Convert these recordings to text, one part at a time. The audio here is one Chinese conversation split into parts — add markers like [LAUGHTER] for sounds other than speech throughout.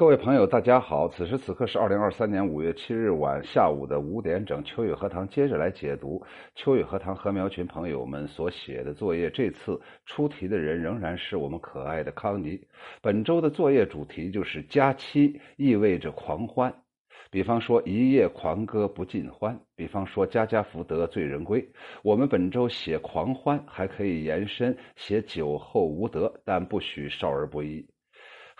各位朋友，大家好！此时此刻是二零二三年五月七日晚下午的五点整。秋雨荷塘接着来解读秋雨荷塘禾苗群朋友们所写的作业。这次出题的人仍然是我们可爱的康妮。本周的作业主题就是“佳期意味着狂欢”。比方说“一夜狂歌不尽欢”，比方说“家家福德醉人归”。我们本周写狂欢，还可以延伸写酒后无德，但不许少儿不宜。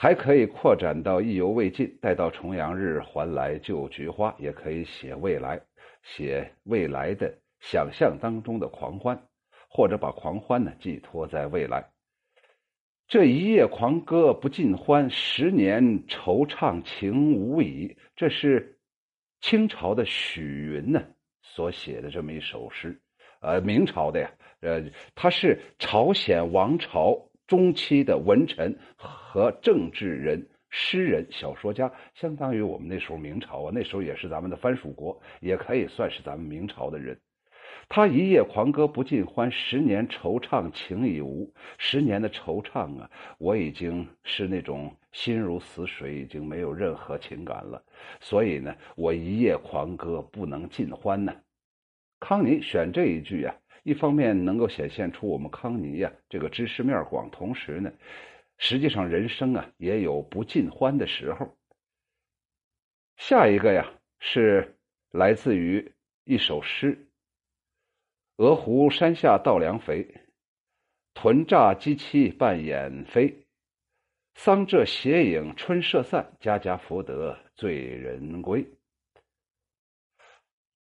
还可以扩展到意犹未尽，待到重阳日还来就菊花，也可以写未来，写未来的想象当中的狂欢，或者把狂欢呢寄托在未来。这一夜狂歌不尽欢，十年惆怅情无已。这是清朝的许云呢所写的这么一首诗，呃，明朝的呀，呃，他是朝鲜王朝。中期的文臣和政治人、诗人、小说家，相当于我们那时候明朝啊，那时候也是咱们的藩属国，也可以算是咱们明朝的人。他一夜狂歌不尽欢，十年惆怅情已无。十年的惆怅啊，我已经是那种心如死水，已经没有任何情感了。所以呢，我一夜狂歌不能尽欢呢。康宁选这一句啊。一方面能够显现出我们康妮呀这个知识面广，同时呢，实际上人生啊也有不尽欢的时候。下一个呀是来自于一首诗：“鹅湖山下稻粱肥，豚乍鸡栖半掩飞。桑柘斜影春社散，家家福德醉人归。”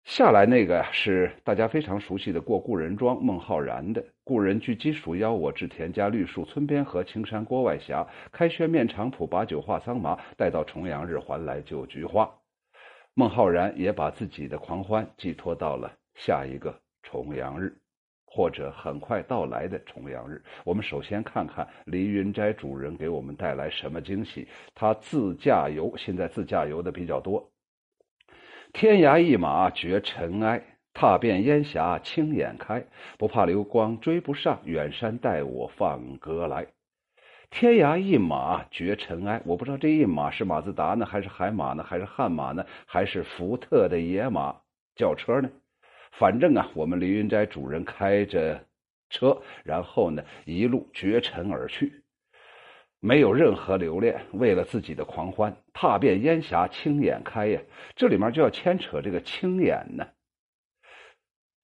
下来那个是大家非常熟悉的《过故人庄》，孟浩然的“故人具鸡黍邀，我至田家绿树村边合，青山郭外斜。开轩面场圃，把酒话桑麻。待到重阳日，还来就菊花。”孟浩然也把自己的狂欢寄托到了下一个重阳日，或者很快到来的重阳日。我们首先看看黎云斋主人给我们带来什么惊喜。他自驾游，现在自驾游的比较多。天涯一马绝尘埃，踏遍烟霞青眼开。不怕流光追不上，远山待我放歌来。天涯一马绝尘埃，我不知道这一马是马自达呢，还是海马呢，还是悍马呢，还是福特的野马轿车呢？反正啊，我们黎云斋主人开着车，然后呢，一路绝尘而去。没有任何留恋，为了自己的狂欢，踏遍烟霞青眼开呀！这里面就要牵扯这个青眼呢。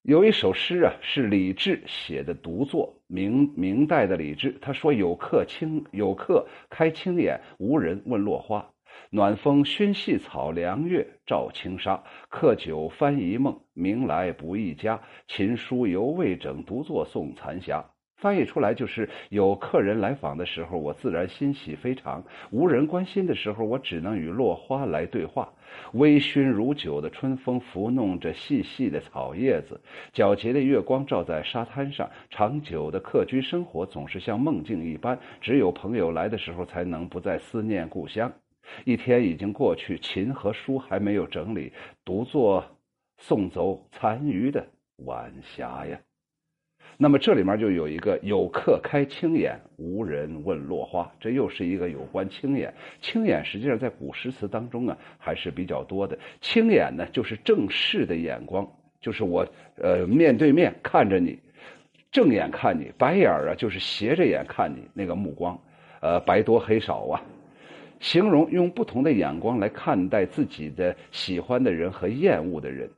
有一首诗啊，是李治写的独作，明明代的李治，他说：“有客青，有客开青眼，无人问落花。暖风熏细草，凉月照轻纱。客酒翻一梦，明来不易家。琴书犹未整，独坐送残霞。”翻译出来就是有客人来访的时候，我自然欣喜非常；无人关心的时候，我只能与落花来对话。微醺如酒的春风拂弄着细细的草叶子，皎洁的月光照在沙滩上。长久的客居生活总是像梦境一般，只有朋友来的时候，才能不再思念故乡。一天已经过去，琴和书还没有整理，独坐送走残余的晚霞呀。那么这里面就有一个有客开青眼，无人问落花，这又是一个有关青眼。青眼实际上在古诗词当中啊还是比较多的。青眼呢就是正视的眼光，就是我呃面对面看着你，正眼看你；白眼啊就是斜着眼看你那个目光，呃白多黑少啊，形容用不同的眼光来看待自己的喜欢的人和厌恶的人。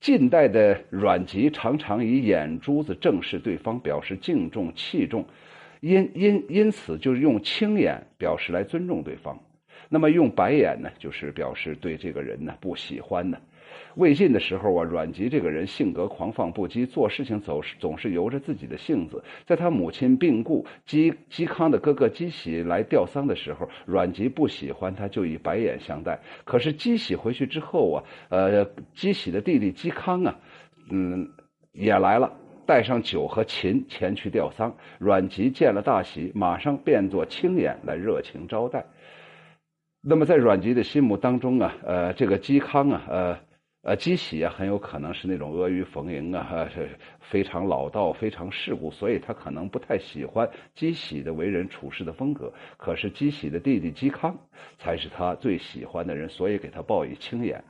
近代的阮籍常常以眼珠子正视对方，表示敬重、器重，因因因此就是用青眼表示来尊重对方。那么用白眼呢，就是表示对这个人呢不喜欢呢。魏晋的时候啊，阮籍这个人性格狂放不羁，做事情总是总是由着自己的性子。在他母亲病故，嵇嵇康的哥哥嵇喜来吊丧的时候，阮籍不喜欢他，就以白眼相待。可是嵇喜回去之后啊，呃，嵇喜的弟弟嵇康啊，嗯，也来了，带上酒和琴前去吊丧。阮籍见了大喜，马上变作青眼来热情招待。那么在阮籍的心目当中啊，呃，这个嵇康啊，呃。呃，姬喜啊，很有可能是那种阿谀逢迎啊，是非常老道、非常世故，所以他可能不太喜欢姬喜的为人处事的风格。可是姬喜的弟弟嵇康才是他最喜欢的人，所以给他报以轻言。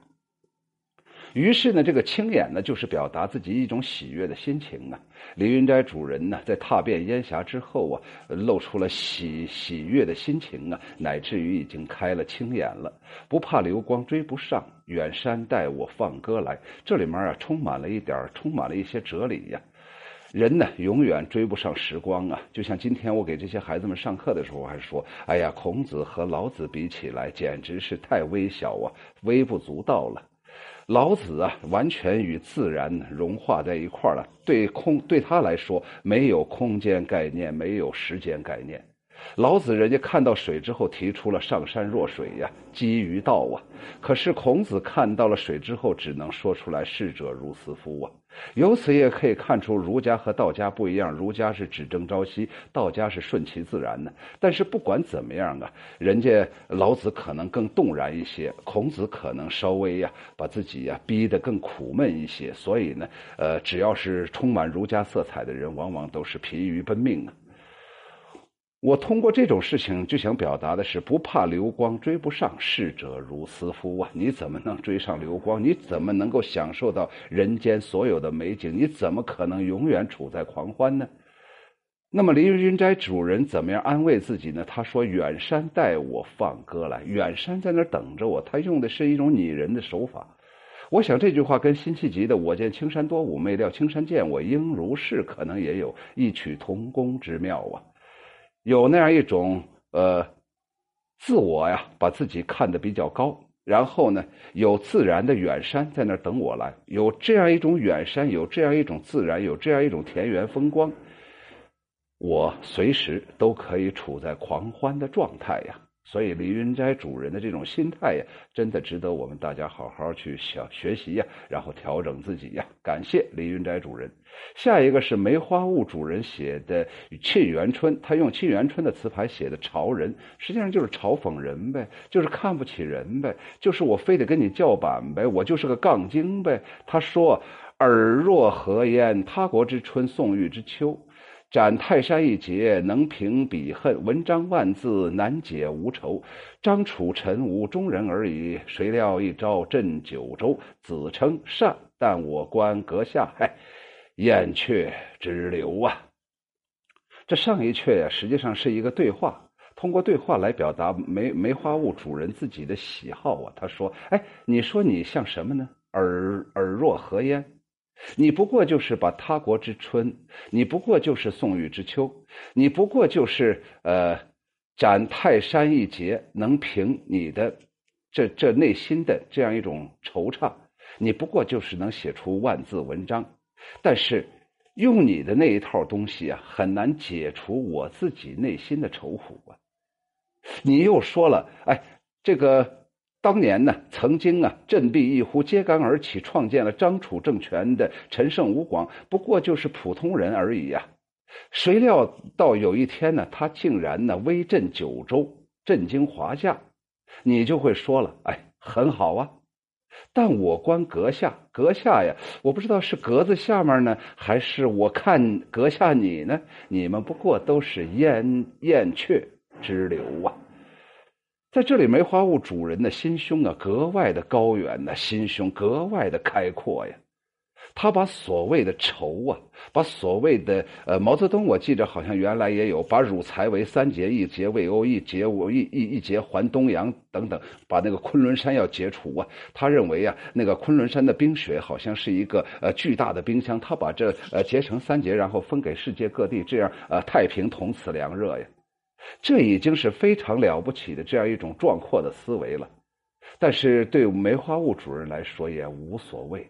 于是呢，这个青眼呢，就是表达自己一种喜悦的心情啊。李云斋主人呢，在踏遍烟霞之后啊，露出了喜喜悦的心情啊，乃至于已经开了青眼了。不怕流光追不上，远山带我放歌来。这里面啊，充满了一点充满了一些哲理呀。人呢，永远追不上时光啊。就像今天我给这些孩子们上课的时候，还说：“哎呀，孔子和老子比起来，简直是太微小啊，微不足道了。”老子啊，完全与自然融化在一块儿了。对空，对他来说，没有空间概念，没有时间概念。老子人家看到水之后，提出了“上善若水”呀，基于道啊。可是孔子看到了水之后，只能说出来“逝者如斯夫”啊。由此也可以看出，儒家和道家不一样。儒家是只争朝夕，道家是顺其自然的。但是不管怎么样啊，人家老子可能更动然一些，孔子可能稍微呀把自己呀逼得更苦闷一些。所以呢，呃，只要是充满儒家色彩的人，往往都是疲于奔命啊。我通过这种事情就想表达的是：不怕流光追不上，逝者如斯夫啊！你怎么能追上流光？你怎么能够享受到人间所有的美景？你怎么可能永远处在狂欢呢？那么，凌云斋主人怎么样安慰自己呢？他说：“远山待我放歌来，远山在那儿等着我。”他用的是一种拟人的手法。我想这句话跟辛弃疾的“我见青山多妩媚，料青山见我应如是”可能也有异曲同工之妙啊。有那样一种呃自我呀，把自己看得比较高，然后呢，有自然的远山在那儿等我来，有这样一种远山，有这样一种自然，有这样一种田园风光，我随时都可以处在狂欢的状态呀。所以李云斋主人的这种心态呀，真的值得我们大家好好去想学习呀，然后调整自己呀。感谢李云斋主人。下一个是梅花坞主人写的《沁园春》，他用沁园春的词牌写的嘲人，实际上就是嘲讽人呗，就是看不起人呗，就是我非得跟你叫板呗，我就是个杠精呗。他说：“尔若何焉？他国之春，宋玉之秋。”斩泰山一节，能平彼恨；文章万字，难解无愁。张楚臣无中人而已，谁料一朝震九州。子称善，但我观阁下，嗨，燕雀之流啊！这上一阙呀，实际上是一个对话，通过对话来表达梅梅花坞主人自己的喜好啊。他说：“哎，你说你像什么呢？尔尔若何焉？”你不过就是把他国之春，你不过就是宋玉之秋，你不过就是呃斩泰山一劫，能平你的这这内心的这样一种惆怅，你不过就是能写出万字文章，但是用你的那一套东西啊，很难解除我自己内心的愁苦啊。你又说了，哎，这个。当年呢，曾经啊，振臂一呼，揭竿而起，创建了张楚政权的陈胜吴广，不过就是普通人而已呀。谁料到有一天呢，他竟然呢威震九州，震惊华夏，你就会说了，哎，很好啊。但我观阁下，阁下呀，我不知道是格子下面呢，还是我看阁下你呢？你们不过都是燕燕雀之流啊。在这里，梅花坞主人的心胸啊，格外的高远呐，心胸格外的开阔呀。他把所谓的仇啊，把所谓的呃，毛泽东我记着好像原来也有把汝才为三劫，一劫为欧，一劫为一一一劫还东洋等等，把那个昆仑山要解除啊。他认为啊，那个昆仑山的冰雪好像是一个呃巨大的冰箱，他把这呃结成三节，然后分给世界各地，这样呃太平同此凉热呀。这已经是非常了不起的这样一种壮阔的思维了，但是对梅花坞主人来说也无所谓，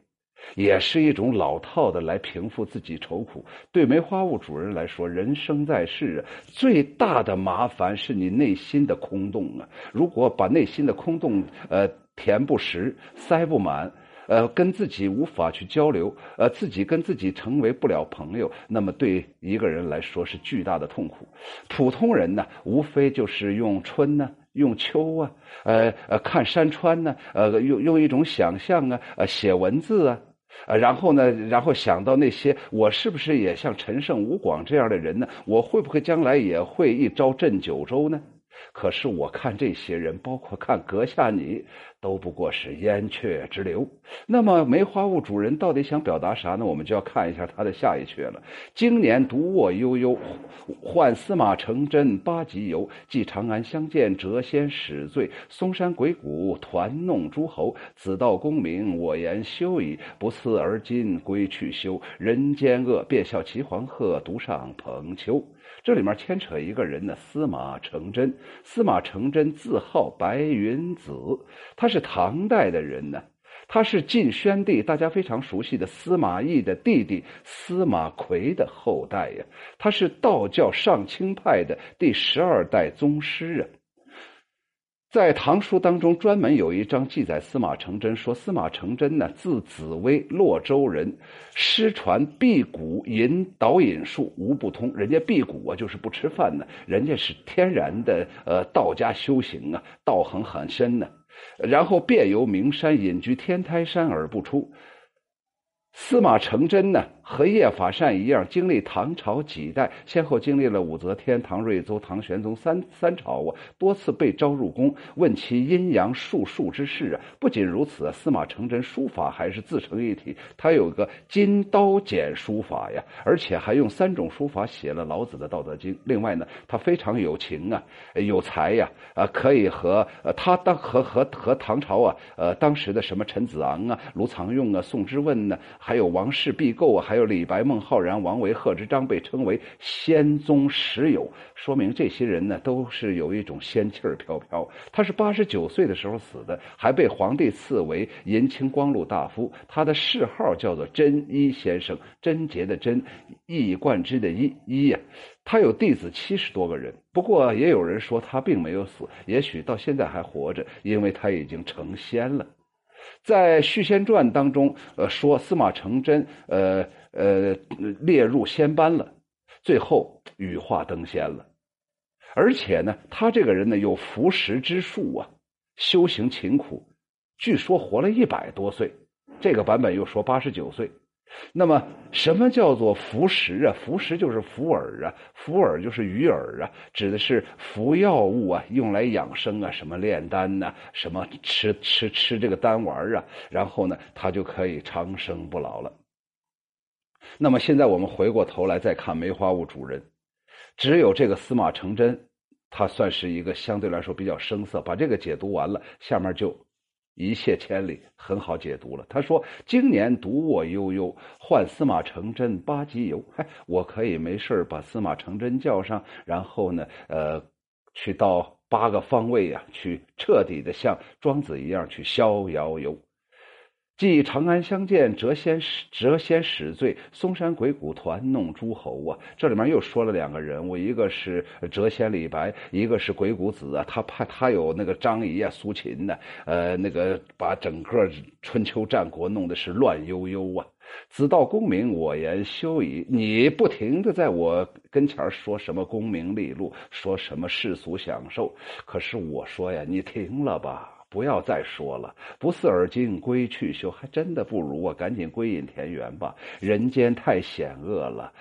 也是一种老套的来平复自己愁苦。对梅花坞主人来说，人生在世啊，最大的麻烦是你内心的空洞啊。如果把内心的空洞呃填不实、塞不满。呃，跟自己无法去交流，呃，自己跟自己成为不了朋友，那么对一个人来说是巨大的痛苦。普通人呢，无非就是用春呢，用秋啊，呃呃，看山川呢，呃，用用一种想象啊，呃，写文字啊，呃，然后呢，然后想到那些我是不是也像陈胜吴广这样的人呢？我会不会将来也会一朝镇九州呢？可是我看这些人，包括看阁下你。都不过是燕雀之流。那么梅花坞主人到底想表达啥呢？我们就要看一下他的下一阙了。经年独卧悠悠，唤司马承祯八极游。寄长安相见谪仙始醉，嵩山鬼谷团弄诸侯。子道功名我言休矣，不似而今归去休。人间恶，便笑齐黄鹤，独上蓬丘。这里面牵扯一个人呢，司马承祯。司马承祯字号白云子，他是唐代的人呢，他是晋宣帝大家非常熟悉的司马懿的弟弟司马奎的后代呀，他是道教上清派的第十二代宗师啊。在唐书当中，专门有一章记载司马承祯，说司马承祯呢，字子威，洛州人，失传辟谷引导引术，无不通。人家辟谷啊，就是不吃饭呢，人家是天然的呃道家修行啊，道行很深呢。然后遍游名山，隐居天台山而不出。司马承祯呢？和叶法善一样，经历唐朝几代，先后经历了武则天、唐睿宗、唐玄宗三三朝啊，多次被召入宫，问其阴阳术数之事啊。不仅如此啊，司马承祯书法还是自成一体，他有个金刀简书法呀，而且还用三种书法写了老子的《道德经》。另外呢，他非常有情啊，有才呀，啊，可以和呃他当和和和唐朝啊，呃当时的什么陈子昂啊、卢藏用啊、宋之问呢，还有王氏必构啊，还有。李白、孟浩然、王维、贺知章被称为仙宗十友，说明这些人呢都是有一种仙气儿飘飘。他是八十九岁的时候死的，还被皇帝赐为银青光禄大夫。他的谥号叫做贞一先生，贞洁的贞，一以贯之的一一呀。他有弟子七十多个人，不过也有人说他并没有死，也许到现在还活着，因为他已经成仙了。在《续仙传》当中，呃，说司马承祯，呃呃，列入仙班了，最后羽化登仙了。而且呢，他这个人呢有服食之术啊，修行勤苦，据说活了一百多岁。这个版本又说八十九岁。那么，什么叫做服食啊？服食就是服饵啊，服饵就是鱼饵啊，指的是服药物啊，用来养生啊，什么炼丹呐，什么吃吃吃这个丹丸啊，然后呢，他就可以长生不老了。那么现在我们回过头来再看梅花坞主人，只有这个司马承祯，他算是一个相对来说比较生涩。把这个解读完了，下面就。一泻千里，很好解读了。他说：“今年独我悠悠，唤司马承祯八级游。嗨，我可以没事把司马承祯叫上，然后呢，呃，去到八个方位呀，去彻底的像庄子一样去逍遥游。”继长安相见谪仙谪仙始醉，嵩山鬼谷团弄诸侯啊！这里面又说了两个人物，一个是谪仙李白，一个是鬼谷子啊。他怕他有那个张仪啊、苏秦呢，呃，那个把整个春秋战国弄得是乱悠悠啊。子道功名，我言休矣。你不停的在我跟前说什么功名利禄，说什么世俗享受，可是我说呀，你停了吧。不要再说了，不似尔今归去休，还真的不如我赶紧归隐田园吧。人间太险恶了，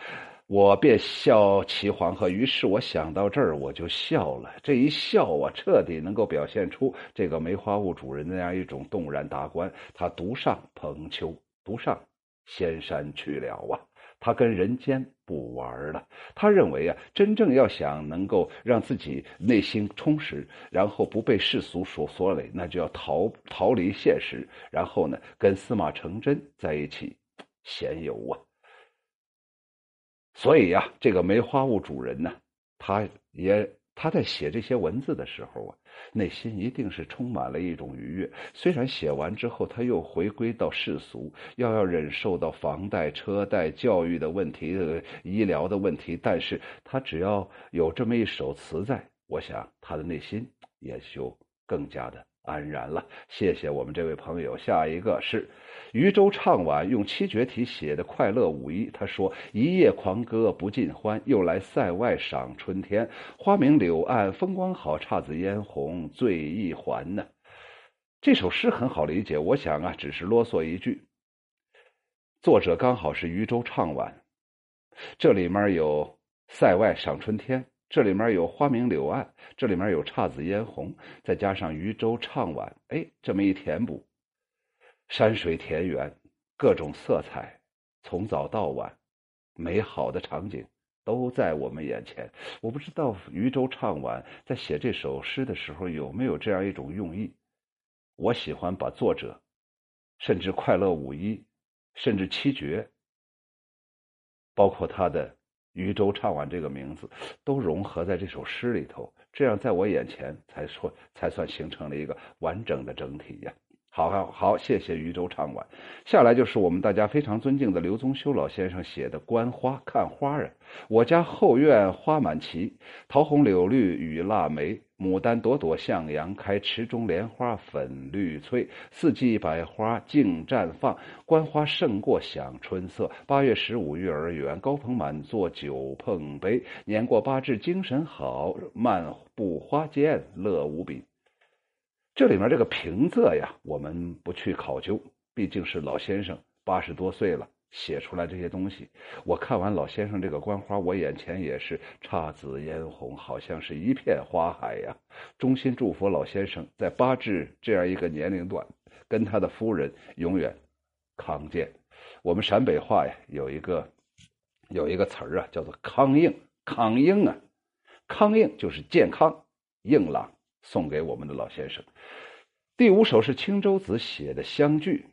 我便笑齐黄河。于是我想到这儿，我就笑了。这一笑啊，彻底能够表现出这个梅花坞主人那样一种动然达观。他独上蓬丘，独上仙山去了啊。他跟人间不玩了。他认为啊，真正要想能够让自己内心充实，然后不被世俗所所累，那就要逃逃离现实，然后呢，跟司马成真在一起闲游啊。所以呀，这个梅花坞主人呢，他也。他在写这些文字的时候啊，内心一定是充满了一种愉悦。虽然写完之后他又回归到世俗，要要忍受到房贷、车贷、教育的问题、医疗的问题，但是他只要有这么一首词在，我想他的内心也就更加的。安然了。谢谢我们这位朋友。下一个是渔舟唱晚用七绝体写的快乐五一，他说：“一夜狂歌不尽欢，又来塞外赏春天。花明柳暗风光好，姹紫嫣红醉一环呢。”这首诗很好理解，我想啊，只是啰嗦一句。作者刚好是渔舟唱晚，这里面有塞外赏春天。这里面有花明柳暗，这里面有姹紫嫣红，再加上渔舟唱晚，哎，这么一填补，山水田园，各种色彩，从早到晚，美好的场景都在我们眼前。我不知道渔舟唱晚在写这首诗的时候有没有这样一种用意。我喜欢把作者，甚至快乐五一，甚至七绝，包括他的。渔舟唱晚这个名字都融合在这首诗里头，这样在我眼前才说才算形成了一个完整的整体呀。好，好，好，谢谢渔舟唱晚。下来就是我们大家非常尊敬的刘宗修老先生写的《观花》，看花人。我家后院花满齐，桃红柳绿与腊梅，牡丹朵朵向阳开，池中莲花粉绿翠，四季百花竞绽放。观花胜过享春色。八月十五月儿圆，高朋满座酒碰杯。年过八至精神好，漫步花间乐无比。这里面这个平仄呀，我们不去考究，毕竟是老先生八十多岁了写出来这些东西。我看完老先生这个观花，我眼前也是姹紫嫣红，好像是一片花海呀。衷心祝福老先生在八至这样一个年龄段，跟他的夫人永远康健。我们陕北话呀，有一个有一个词儿啊，叫做康应康应啊，康应就是健康硬朗。送给我们的老先生。第五首是青州子写的《相聚》，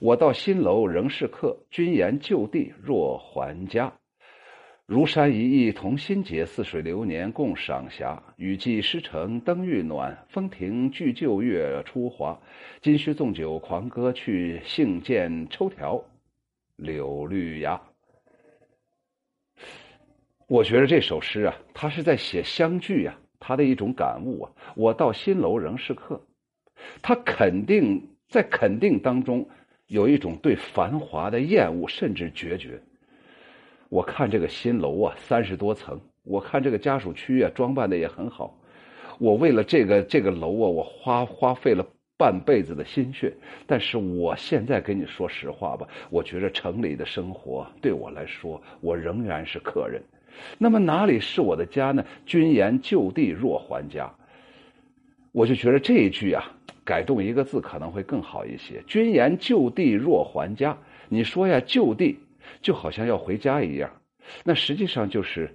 我到新楼仍是客，君言旧地若还家。如山一忆同心结，似水流年共赏霞。雨霁诗成灯欲暖，风停聚旧月初华。今须纵酒狂歌去，幸见抽条柳绿芽。我觉得这首诗啊，他是在写相聚呀。他的一种感悟啊，我到新楼仍是客，他肯定在肯定当中有一种对繁华的厌恶，甚至决绝。我看这个新楼啊，三十多层，我看这个家属区啊，装扮的也很好。我为了这个这个楼啊，我花花费了半辈子的心血。但是我现在跟你说实话吧，我觉得城里的生活对我来说，我仍然是客人。那么哪里是我的家呢？君言就地若还家，我就觉得这一句啊，改动一个字可能会更好一些。君言就地若还家，你说呀，就地就好像要回家一样，那实际上就是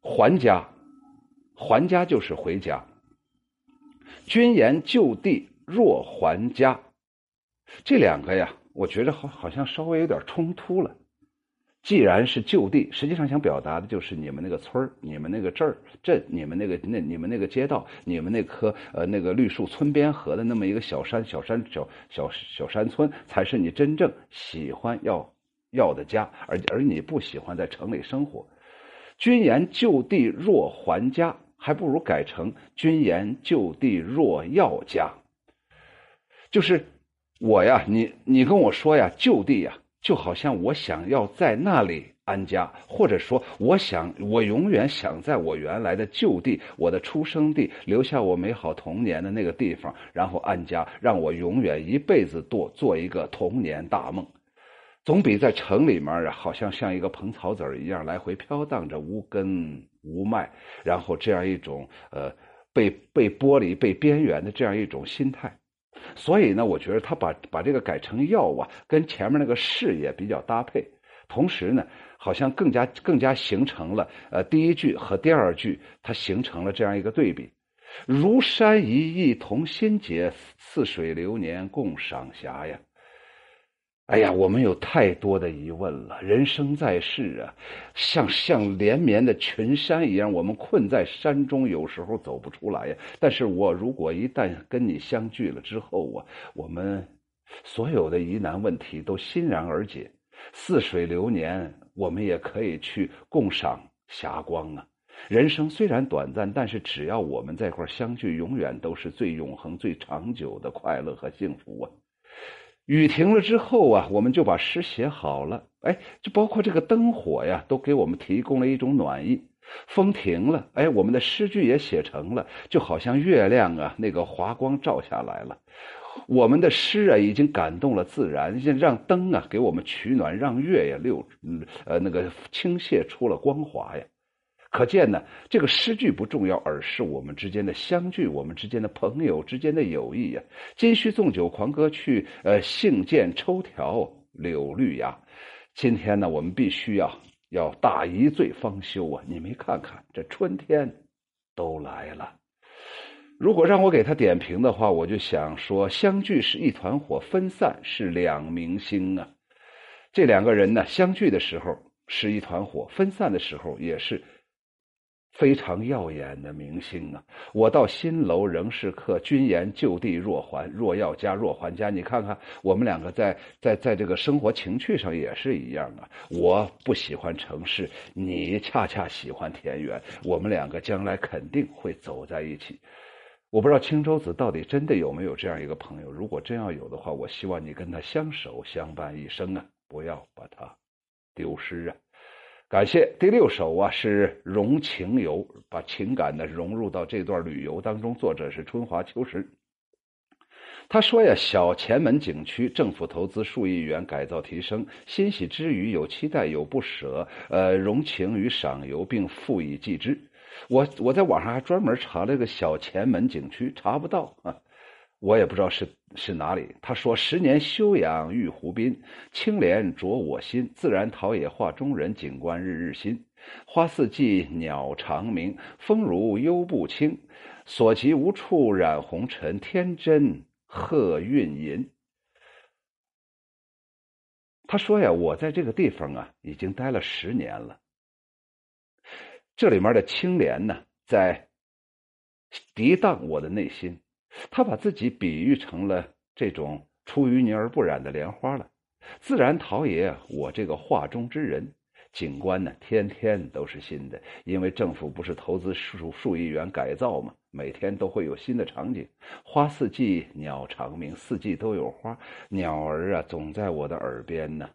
还家，还家就是回家。君言就地若还家，这两个呀，我觉得好好像稍微有点冲突了。既然是就地，实际上想表达的就是你们那个村儿、你们那个镇儿、镇、你们那个那、你们那个街道、你们那棵呃那个绿树村边合的那么一个小山、小山、小小小山村，才是你真正喜欢要要的家，而而你不喜欢在城里生活。君言就地若还家，还不如改成君言就地若要家。就是我呀，你你跟我说呀，就地呀。就好像我想要在那里安家，或者说，我想我永远想在我原来的旧地，我的出生地，留下我美好童年的那个地方，然后安家，让我永远一辈子做做一个童年大梦，总比在城里面，好像像一个蓬草籽儿一样来回飘荡着，无根无脉，然后这样一种呃被被剥离、被边缘的这样一种心态。所以呢，我觉得他把把这个改成药啊，跟前面那个事业比较搭配。同时呢，好像更加更加形成了呃第一句和第二句，它形成了这样一个对比：如山一意同心结，似水流年共赏霞呀。哎呀，我们有太多的疑问了。人生在世啊，像像连绵的群山一样，我们困在山中，有时候走不出来呀。但是我如果一旦跟你相聚了之后啊，我们所有的疑难问题都欣然而解。似水流年，我们也可以去共赏霞光啊。人生虽然短暂，但是只要我们在一块相聚，永远都是最永恒、最长久的快乐和幸福啊！雨停了之后啊，我们就把诗写好了。哎，就包括这个灯火呀，都给我们提供了一种暖意。风停了，哎，我们的诗句也写成了，就好像月亮啊，那个华光照下来了。我们的诗啊，已经感动了自然，让灯啊给我们取暖，让月呀六呃那个倾泻出了光华呀。可见呢，这个诗句不重要，而是我们之间的相聚，我们之间的朋友之间的友谊呀。今须纵酒狂歌去，呃，兴见抽条柳绿芽。今天呢，我们必须要要大一醉方休啊！你没看看这春天都来了。如果让我给他点评的话，我就想说：相聚是一团火，分散是两明星啊。这两个人呢，相聚的时候是一团火，分散的时候也是。非常耀眼的明星啊！我到新楼仍是客，君言就地若还，若要家若还家。你看看，我们两个在在在这个生活情趣上也是一样啊！我不喜欢城市，你恰恰喜欢田园，我们两个将来肯定会走在一起。我不知道青州子到底真的有没有这样一个朋友？如果真要有的话，我希望你跟他相守相伴一生啊！不要把他丢失啊！感谢第六首啊，是融情游，把情感呢融入到这段旅游当中。作者是春华秋实。他说呀，小前门景区政府投资数亿元改造提升，欣喜之余有期待有不舍，呃，融情于赏游并复以继之。我我在网上还专门查了个小前门景区，查不到啊。我也不知道是是哪里。他说：“十年修养玉湖滨，青莲着我心。自然陶冶画中人，景观日日新。花四季，鸟长鸣，风如幽不清。所及无处染红尘，天真鹤韵吟。”他说：“呀，我在这个地方啊，已经待了十年了。这里面的青莲呢，在涤荡我的内心。”他把自己比喻成了这种出淤泥而不染的莲花了，自然陶冶我这个画中之人，景观呢天天都是新的，因为政府不是投资数数亿元改造吗？每天都会有新的场景，花四季鸟长鸣，四季都有花，鸟儿啊总在我的耳边呢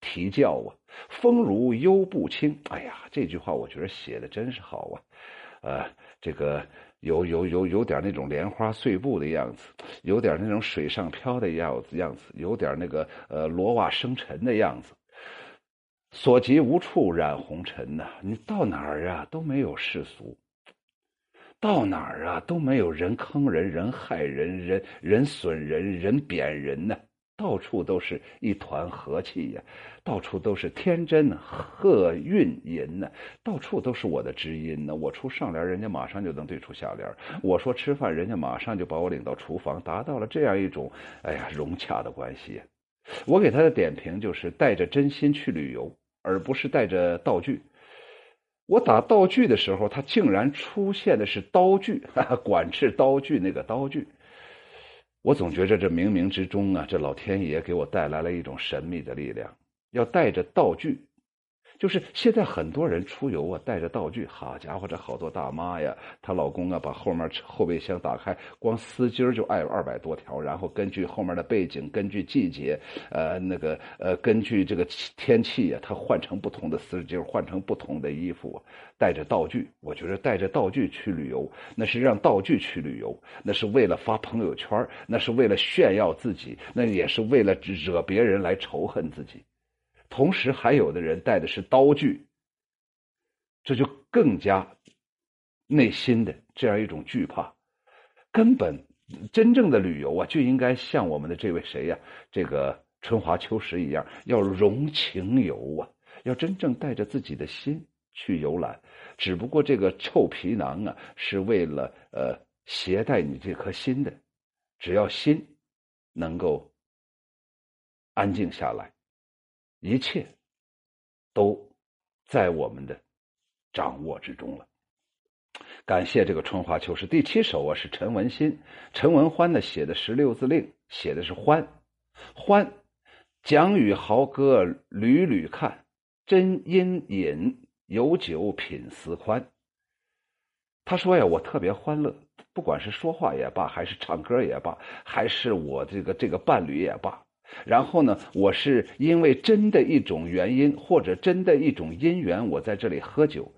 啼叫啊，风如幽不清，哎呀，这句话我觉得写的真是好啊，呃，这个。有有有有点那种莲花碎步的样子，有点那种水上漂的样子样子，有点那个呃罗袜生尘的样子。所及无处染红尘呐，你到哪儿啊都没有世俗，到哪儿啊都没有人坑人、人害人、人人损人、人贬人呢。到处都是一团和气呀，到处都是天真鹤韵吟呢，到处都是我的知音呢。我出上联，人家马上就能对出下联；我说吃饭，人家马上就把我领到厨房，达到了这样一种哎呀融洽的关系。我给他的点评就是带着真心去旅游，而不是带着道具。我打道具的时候，他竟然出现的是刀具，管制刀具那个刀具。我总觉着这冥冥之中啊，这老天爷给我带来了一种神秘的力量，要带着道具。就是现在很多人出游啊，带着道具，好家伙，这好多大妈呀，她老公啊，把后面后备箱打开，光丝巾就爱二百多条，然后根据后面的背景，根据季节，呃，那个呃，根据这个天气呀，他换成不同的丝巾，换成不同的衣服，带着道具。我觉得带着道具去旅游，那是让道具去旅游，那是为了发朋友圈，那是为了炫耀自己，那也是为了惹别人来仇恨自己。同时，还有的人带的是刀具，这就更加内心的这样一种惧怕。根本真正的旅游啊，就应该像我们的这位谁呀，这个春华秋实一样，要融情游啊，要真正带着自己的心去游览。只不过这个臭皮囊啊，是为了呃携带你这颗心的。只要心能够安静下来。一切都在我们的掌握之中了。感谢这个春华秋实第七首啊，是陈文新、陈文欢的写的十六字令，写的是欢欢。蒋与豪歌屡屡看，真因饮有酒品思宽。他说呀，我特别欢乐，不管是说话也罢，还是唱歌也罢，还是我这个这个伴侣也罢。然后呢，我是因为真的一种原因，或者真的一种因缘，我在这里喝酒。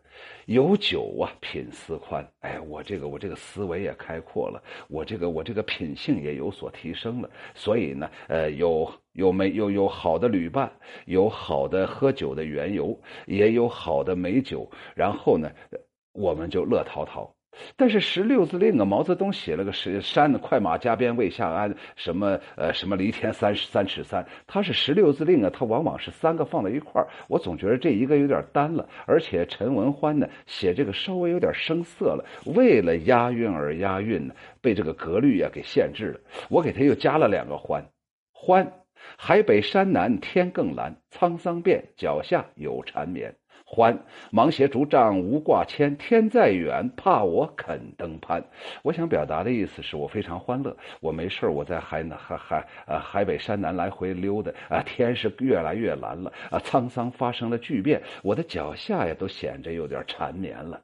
有酒啊，品思宽。哎，我这个我这个思维也开阔了，我这个我这个品性也有所提升了。所以呢，呃，有有没有有好的旅伴，有好的喝酒的缘由，也有好的美酒。然后呢，我们就乐陶陶。但是十六字令啊，毛泽东写了个“十山快马加鞭未下鞍”，什么呃什么离天三十三尺三，他是十六字令啊，他往往是三个放在一块儿，我总觉得这一个有点单了。而且陈文欢呢写这个稍微有点生涩了，为了押韵而押韵呢，被这个格律啊给限制了。我给他又加了两个欢，欢，海北山南天更蓝，沧桑变，脚下有缠绵。欢，忙携竹杖无挂牵，天再远，怕我肯登攀。我想表达的意思是我非常欢乐，我没事我在海南海海呃海北山南来回溜达啊，天是越来越蓝了啊，沧桑发生了巨变，我的脚下呀都显着有点缠绵了。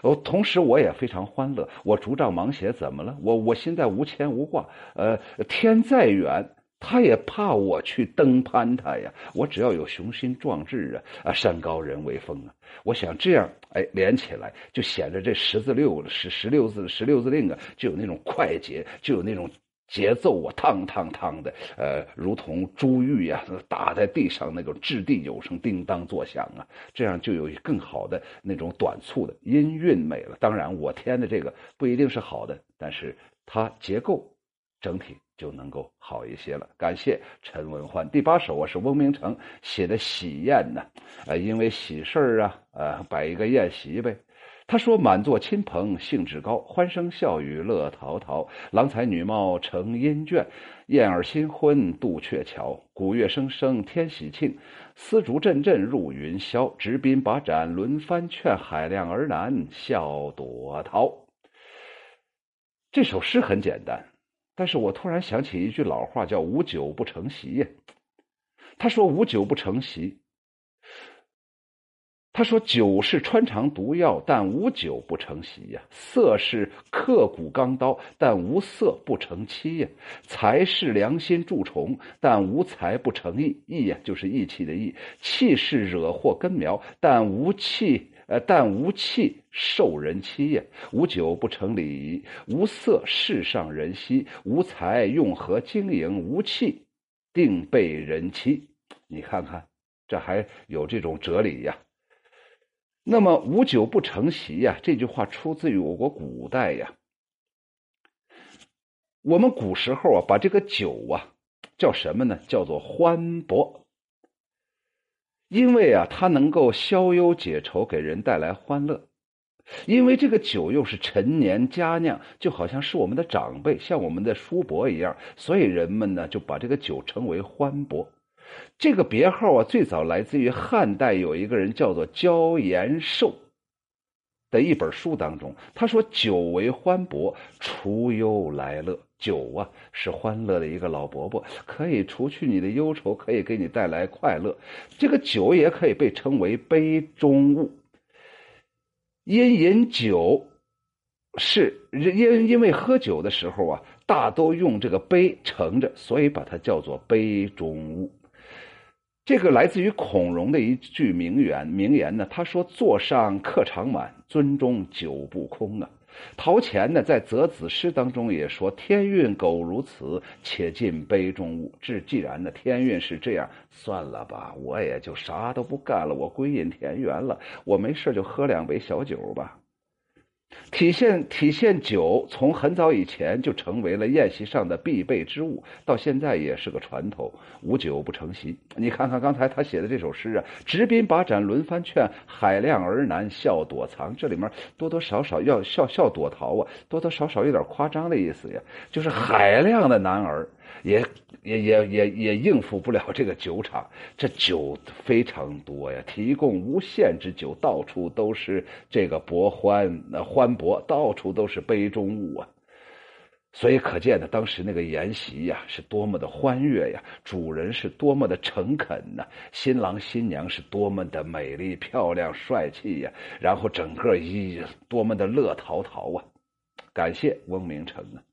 哦，同时我也非常欢乐，我竹杖忙携怎么了？我我现在无牵无挂，呃，天再远。他也怕我去登攀他呀，我只要有雄心壮志啊啊，山高人为峰啊！我想这样，哎，连起来就显得这十字六十十六字十六字令啊，就有那种快捷，就有那种节奏啊，烫烫烫的，呃，如同珠玉呀打在地上那种掷地有声，叮当作响啊，这样就有更好的那种短促的音韵美了。当然，我添的这个不一定是好的，但是它结构整体。就能够好一些了。感谢陈文焕。第八首啊是翁明成写的喜宴呢，呃，因为喜事儿啊，呃，摆一个宴席呗。他说：“满座亲朋兴致高，欢声笑语乐陶陶。郎才女貌成姻眷，燕儿新婚渡鹊桥。鼓乐声声天喜庆，丝竹阵阵入云霄。执鞭把盏轮番劝，海量儿男笑朵桃。”这首诗很简单。但是我突然想起一句老话，叫“无酒不成席”呀。他说：“无酒不成席。”他说：“酒是穿肠毒药，但无酒不成席呀；色是刻骨钢刀，但无色不成妻呀；财是良心蛀虫，但无财不成义。义呀，就是义气的义；气是惹祸根苗，但无气。”呃，但无气受人欺呀，无酒不成礼，无色世上人稀，无财用何经营？无气定被人欺。你看看，这还有这种哲理呀？那么“无酒不成席”呀，这句话出自于我国古代呀。我们古时候啊，把这个酒啊叫什么呢？叫做欢博。因为啊，它能够消忧解愁，给人带来欢乐。因为这个酒又是陈年佳酿，就好像是我们的长辈，像我们的叔伯一样，所以人们呢就把这个酒称为欢伯。这个别号啊，最早来自于汉代有一个人叫做焦延寿的一本书当中，他说：“酒为欢伯，除忧来乐。”酒啊，是欢乐的一个老伯伯，可以除去你的忧愁，可以给你带来快乐。这个酒也可以被称为杯中物，因饮酒是因因为喝酒的时候啊，大都用这个杯盛着，所以把它叫做杯中物。这个来自于孔融的一句名言，名言呢，他说：“座上客常满，樽中酒不空啊。”陶潜呢，在《择子诗》当中也说：“天运苟如此，且尽杯中物。”这既然呢，天运是这样，算了吧，我也就啥都不干了，我归隐田园了。我没事就喝两杯小酒吧。体现体现酒，从很早以前就成为了宴席上的必备之物，到现在也是个传统。无酒不成席。你看看刚才他写的这首诗啊，“执宾把盏轮番劝，海量儿男笑躲藏”，这里面多多少少要笑笑躲逃啊，多多少少有点夸张的意思呀，就是海量的男儿。也也也也也应付不了这个酒场，这酒非常多呀，提供无限之酒，到处都是这个博欢，那欢博，到处都是杯中物啊。所以可见呢，当时那个筵席呀，是多么的欢悦呀！主人是多么的诚恳呐，新郎新娘是多么的美丽漂亮帅气呀！然后整个一多么的乐陶陶啊！感谢翁明成啊！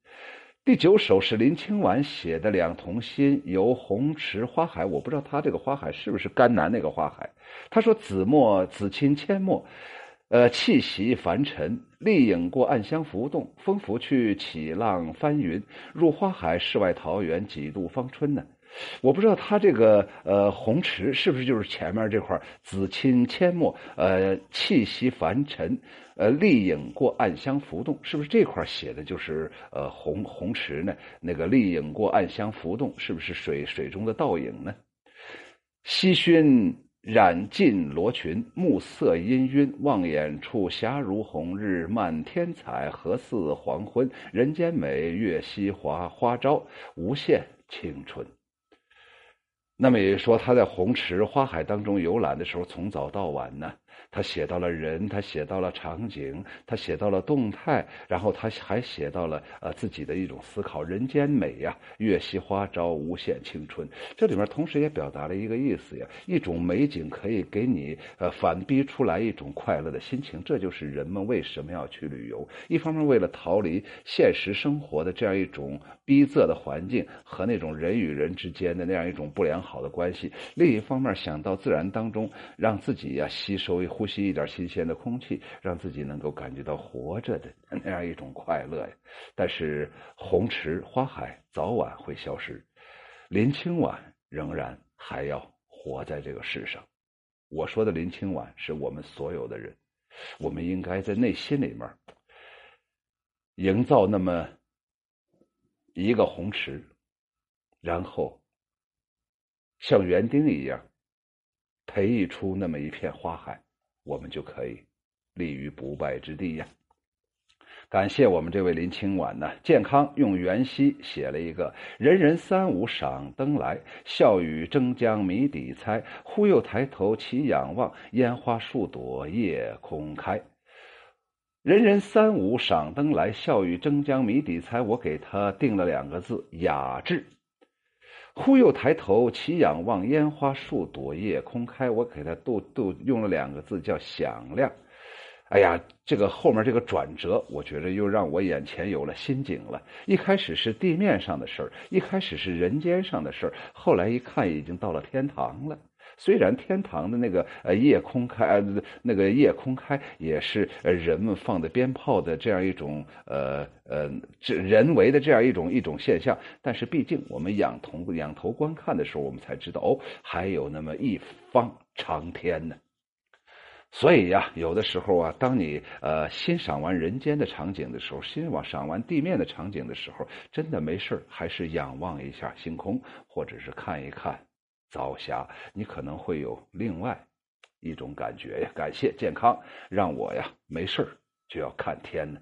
第九首是林清婉写的两同心，游红池花海。我不知道他这个花海是不是甘南那个花海？他说：“紫墨紫青阡陌。”呃，气息凡尘，丽影过暗香浮动，风拂去起浪翻云，入花海，世外桃源，几度芳春呢？我不知道他这个呃红池是不是就是前面这块紫青阡陌，呃气息凡尘，呃丽影过暗香浮动，是不是这块写的就是呃红红池呢？那个丽影过暗香浮动，是不是水水中的倒影呢？西熏。染尽罗裙，暮色氤氲，望眼处霞如红日，漫天彩，何似黄昏？人间美，月西华，花朝无限青春。那么也说，他在红池花海当中游览的时候，从早到晚呢。他写到了人，他写到了场景，他写到了动态，然后他还写到了呃自己的一种思考。人间美呀，月夕花朝，无限青春。这里面同时也表达了一个意思呀，一种美景可以给你呃反逼出来一种快乐的心情。这就是人们为什么要去旅游。一方面为了逃离现实生活的这样一种逼仄的环境和那种人与人之间的那样一种不良好的关系；另一方面想到自然当中，让自己呀吸收一。呼吸一点新鲜的空气，让自己能够感觉到活着的 [LAUGHS] 那样一种快乐呀。但是红池花海早晚会消失，林清晚仍然还要活在这个世上。我说的林清晚是我们所有的人，我们应该在内心里面营造那么一个红池，然后像园丁一样培育出那么一片花海。我们就可以立于不败之地呀！感谢我们这位林清婉呢，健康用元夕写了一个“人人三五赏灯来，笑语争将谜底猜。忽又抬头齐仰望，烟花数朵夜空开。”人人三五赏灯来，笑语争将谜底猜。我给他定了两个字：雅致。忽又抬头，起仰望，烟花数朵，夜空开。我给他都都用了两个字，叫响亮。哎呀，这个后面这个转折，我觉着又让我眼前有了新景了。一开始是地面上的事儿，一开始是人间上的事儿，后来一看，已经到了天堂了。虽然天堂的那个呃夜空开呃，那个夜空开也是呃人们放的鞭炮的这样一种呃呃这人为的这样一种一种现象，但是毕竟我们仰头仰头观看的时候，我们才知道哦，还有那么一方长天呢。所以呀，有的时候啊，当你呃欣赏完人间的场景的时候，欣赏赏完地面的场景的时候，真的没事还是仰望一下星空，或者是看一看。早霞，你可能会有另外一种感觉呀。感谢健康，让我呀没事就要看天呢。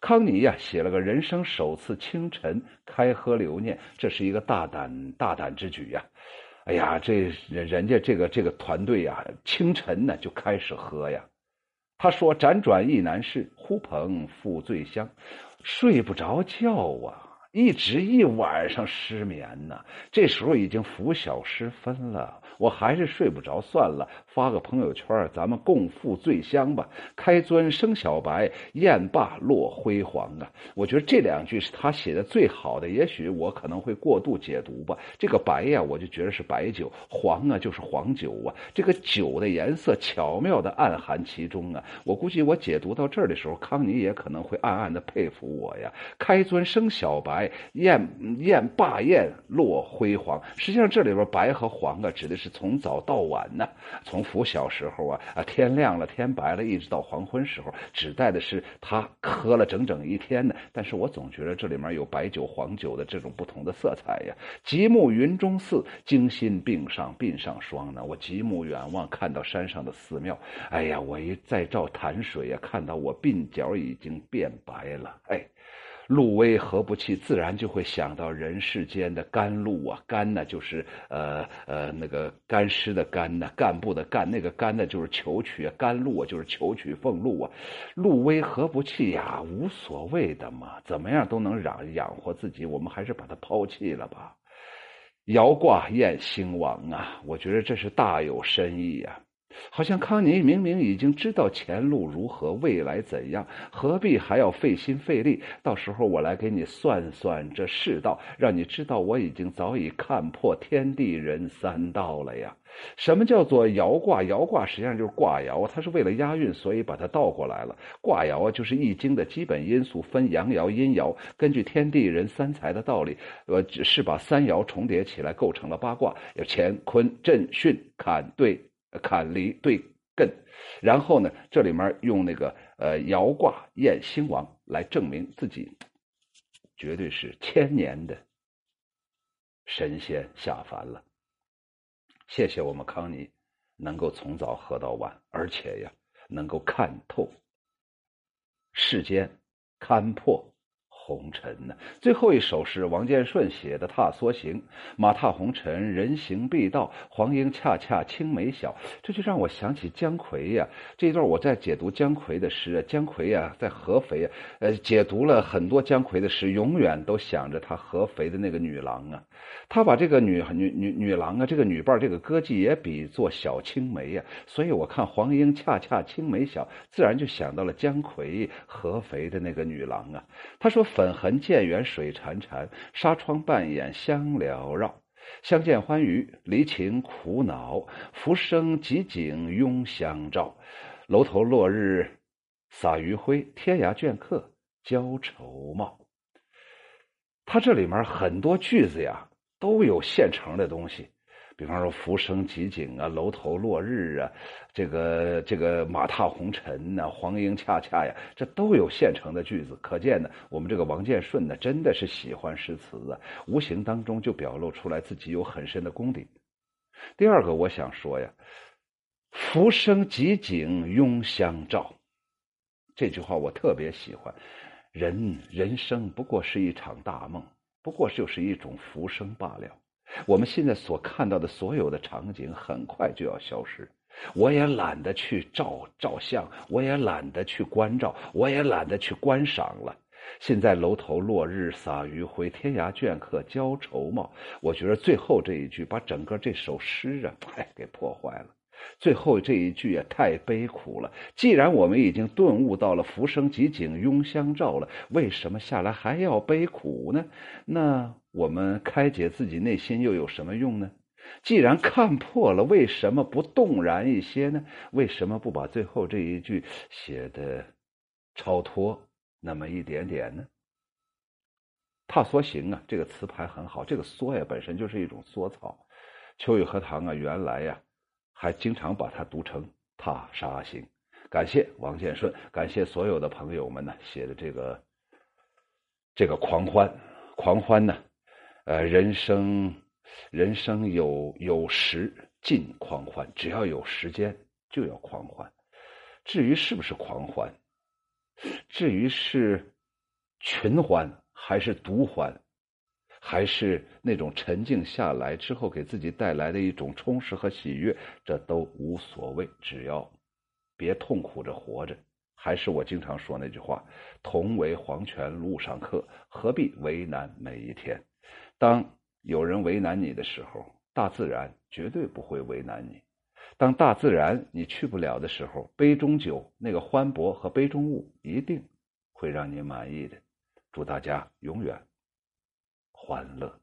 康尼呀写了个人生首次清晨开喝留念，这是一个大胆大胆之举呀。哎呀，这人人家这个这个团队呀，清晨呢就开始喝呀。他说：“辗转意难事，呼朋复醉香，睡不着觉啊。”一直一晚上失眠呢，这时候已经拂晓时分了，我还是睡不着，算了，发个朋友圈，咱们共赴醉乡吧。开尊生小白，宴罢落辉煌啊！我觉得这两句是他写的最好的，也许我可能会过度解读吧。这个白呀，我就觉得是白酒；黄啊，就是黄酒啊。这个酒的颜色巧妙的暗含其中啊。我估计我解读到这儿的时候，康妮也可能会暗暗的佩服我呀。开尊生小白。宴宴罢宴落辉煌，实际上这里边白和黄啊，指的是从早到晚呢，从拂小时候啊啊天亮了天白了，一直到黄昏时候，指代的是他喝了整整一天呢。但是我总觉得这里面有白酒黄酒的这种不同的色彩呀。极目云中寺，惊心鬓上鬓上霜呢。我极目远望，看到山上的寺庙，哎呀，我一再照潭水呀，看到我鬓角已经变白了，哎。路微何不弃？自然就会想到人世间的甘露啊，甘呢就是呃呃那个干湿的干呢，干部的干，那个干呢就是求取啊，甘露啊就是求取俸禄啊。路微何不弃呀？无所谓的嘛，[LAUGHS] 怎么样都能养养活自己，我们还是把它抛弃了吧。[LAUGHS] 摇挂燕兴王啊，我觉得这是大有深意呀。好像康妮明明已经知道前路如何，未来怎样，何必还要费心费力？到时候我来给你算算这世道，让你知道我已经早已看破天地人三道了呀！什么叫做爻卦？爻卦实际上就是卦爻，它是为了押韵，所以把它倒过来了。卦爻啊，就是易经的基本因素，分阳爻、阴爻，根据天地人三才的道理，呃，是把三爻重叠起来构成了八卦，有乾坤震巽坎兑。坎离对艮，然后呢，这里面用那个呃爻卦验兴王来证明自己绝对是千年的神仙下凡了。谢谢我们康妮能够从早喝到晚，而且呀能够看透世间，看破。红尘呢？最后一首是王建顺写的《踏梭行》，马踏红尘，人行必到，黄莺恰恰青梅小。这就让我想起姜夔呀。这一段我在解读姜夔的诗，姜夔呀，在合肥啊，呃，解读了很多姜夔的诗，永远都想着他合肥的那个女郎啊。他把这个女女女女郎啊，这个女伴，这个歌妓也比作小青梅呀。所以我看黄莺恰恰青梅小，自然就想到了姜夔合肥的那个女郎啊。他说。粉痕渐远水潺潺，纱窗半掩香缭绕。相见欢愉，离情苦恼。浮生几景拥相照。楼头落日洒余晖，天涯倦客交愁貌。他这里面很多句子呀，都有现成的东西。比方说“浮生几景”啊，“楼头落日”啊，这个这个“马踏红尘”呐，“黄莺恰恰”呀，这都有现成的句子。可见呢，我们这个王建顺呢，真的是喜欢诗词啊，无形当中就表露出来自己有很深的功底。第二个，我想说呀，“浮生几景拥相照”这句话我特别喜欢。人人生不过是一场大梦，不过就是一种浮生罢了。我们现在所看到的所有的场景，很快就要消失。我也懒得去照照相，我也懒得去关照，我也懒得去观赏了。现在楼头落日洒余晖，天涯倦客交愁貌。我觉得最后这一句把整个这首诗啊，哎，给破坏了。最后这一句也太悲苦了。既然我们已经顿悟到了“浮生几景拥相照”了，为什么下来还要悲苦呢？那我们开解自己内心又有什么用呢？既然看破了，为什么不动然一些呢？为什么不把最后这一句写的超脱那么一点点呢？“踏梭行”啊，这个词牌很好。这个“梭”呀，本身就是一种梭草。秋雨荷塘啊，原来呀。还经常把它读成“踏沙行”，感谢王建顺，感谢所有的朋友们呢写的这个这个狂欢，狂欢呢，呃，人生人生有有时尽狂欢，只要有时间就要狂欢。至于是不是狂欢，至于是群欢还是独欢。还是那种沉静下来之后给自己带来的一种充实和喜悦，这都无所谓，只要别痛苦着活着。还是我经常说那句话：“同为黄泉路上客，何必为难每一天？”当有人为难你的时候，大自然绝对不会为难你；当大自然你去不了的时候，杯中酒那个欢博和杯中物一定会让你满意的。祝大家永远。欢乐。